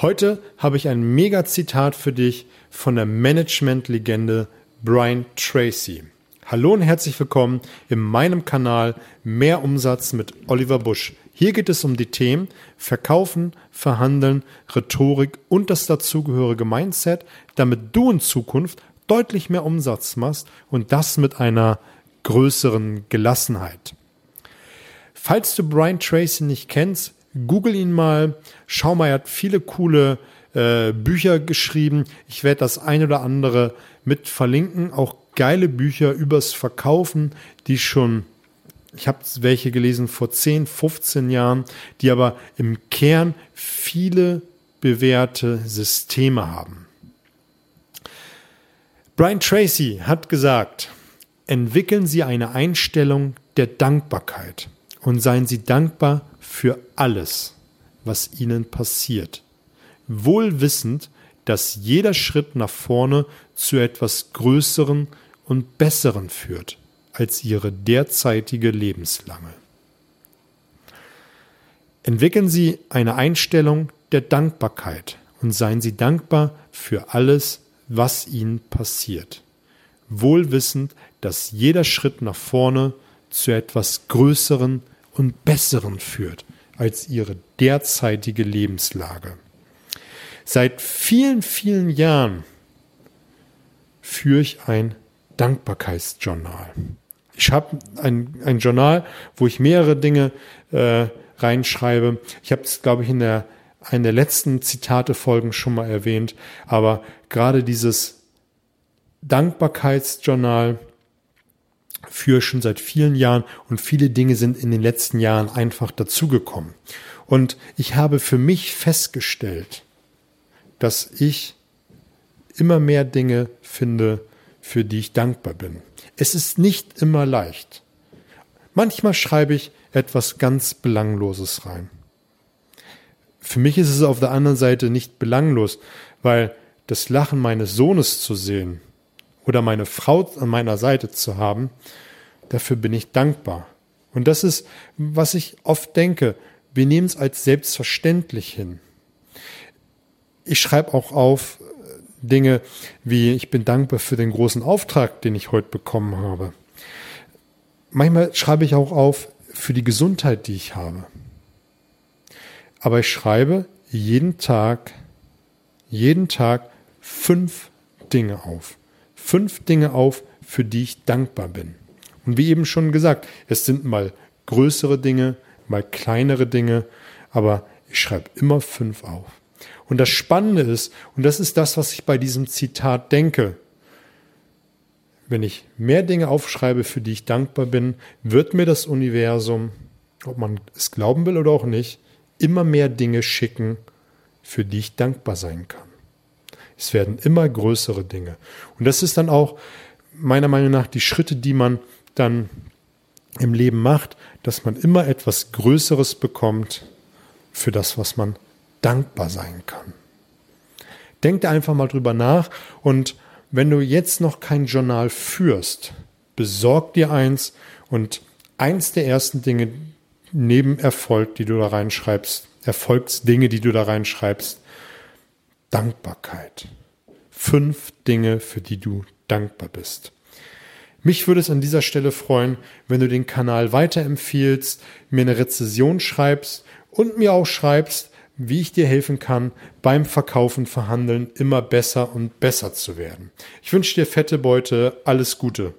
Heute habe ich ein Mega-Zitat für dich von der Management-Legende Brian Tracy. Hallo und herzlich willkommen in meinem Kanal Mehr Umsatz mit Oliver Busch. Hier geht es um die Themen Verkaufen, Verhandeln, Rhetorik und das dazugehörige Mindset, damit du in Zukunft deutlich mehr Umsatz machst und das mit einer größeren Gelassenheit. Falls du Brian Tracy nicht kennst, Google ihn mal, schau mal, er hat viele coole äh, Bücher geschrieben. Ich werde das ein oder andere mit verlinken. Auch geile Bücher übers Verkaufen, die schon, ich habe welche gelesen vor 10, 15 Jahren, die aber im Kern viele bewährte Systeme haben. Brian Tracy hat gesagt, entwickeln Sie eine Einstellung der Dankbarkeit und seien Sie dankbar für alles, was ihnen passiert, wohl wissend, dass jeder Schritt nach vorne zu etwas Größeren und Besseren führt als ihre derzeitige Lebenslange. Entwickeln Sie eine Einstellung der Dankbarkeit und seien Sie dankbar für alles, was Ihnen passiert, wohl wissend, dass jeder Schritt nach vorne zu etwas Größeren und Besseren führt als ihre derzeitige Lebenslage. Seit vielen, vielen Jahren führe ich ein Dankbarkeitsjournal. Ich habe ein, ein Journal, wo ich mehrere Dinge äh, reinschreibe. Ich habe es, glaube ich, in der einer der letzten Zitate-Folgen schon mal erwähnt, aber gerade dieses Dankbarkeitsjournal führe schon seit vielen Jahren und viele Dinge sind in den letzten Jahren einfach dazugekommen. Und ich habe für mich festgestellt, dass ich immer mehr Dinge finde, für die ich dankbar bin. Es ist nicht immer leicht. Manchmal schreibe ich etwas ganz Belangloses rein. Für mich ist es auf der anderen Seite nicht belanglos, weil das Lachen meines Sohnes zu sehen oder meine Frau an meiner Seite zu haben, dafür bin ich dankbar. Und das ist, was ich oft denke. Wir nehmen es als selbstverständlich hin. Ich schreibe auch auf äh, Dinge wie, ich bin dankbar für den großen Auftrag, den ich heute bekommen habe. Manchmal schreibe ich auch auf für die Gesundheit, die ich habe. Aber ich schreibe jeden Tag, jeden Tag fünf Dinge auf fünf Dinge auf, für die ich dankbar bin. Und wie eben schon gesagt, es sind mal größere Dinge, mal kleinere Dinge, aber ich schreibe immer fünf auf. Und das Spannende ist, und das ist das, was ich bei diesem Zitat denke, wenn ich mehr Dinge aufschreibe, für die ich dankbar bin, wird mir das Universum, ob man es glauben will oder auch nicht, immer mehr Dinge schicken, für die ich dankbar sein kann. Es werden immer größere Dinge. Und das ist dann auch meiner Meinung nach die Schritte, die man dann im Leben macht, dass man immer etwas Größeres bekommt für das, was man dankbar sein kann. Denk da einfach mal drüber nach und wenn du jetzt noch kein Journal führst, besorg dir eins und eins der ersten Dinge neben Erfolg, die du da reinschreibst, Erfolgsdinge, die du da reinschreibst, Dankbarkeit. Fünf Dinge, für die du dankbar bist. Mich würde es an dieser Stelle freuen, wenn du den Kanal weiterempfiehlst, mir eine Rezession schreibst und mir auch schreibst, wie ich dir helfen kann, beim Verkaufen, Verhandeln immer besser und besser zu werden. Ich wünsche dir fette Beute, alles Gute.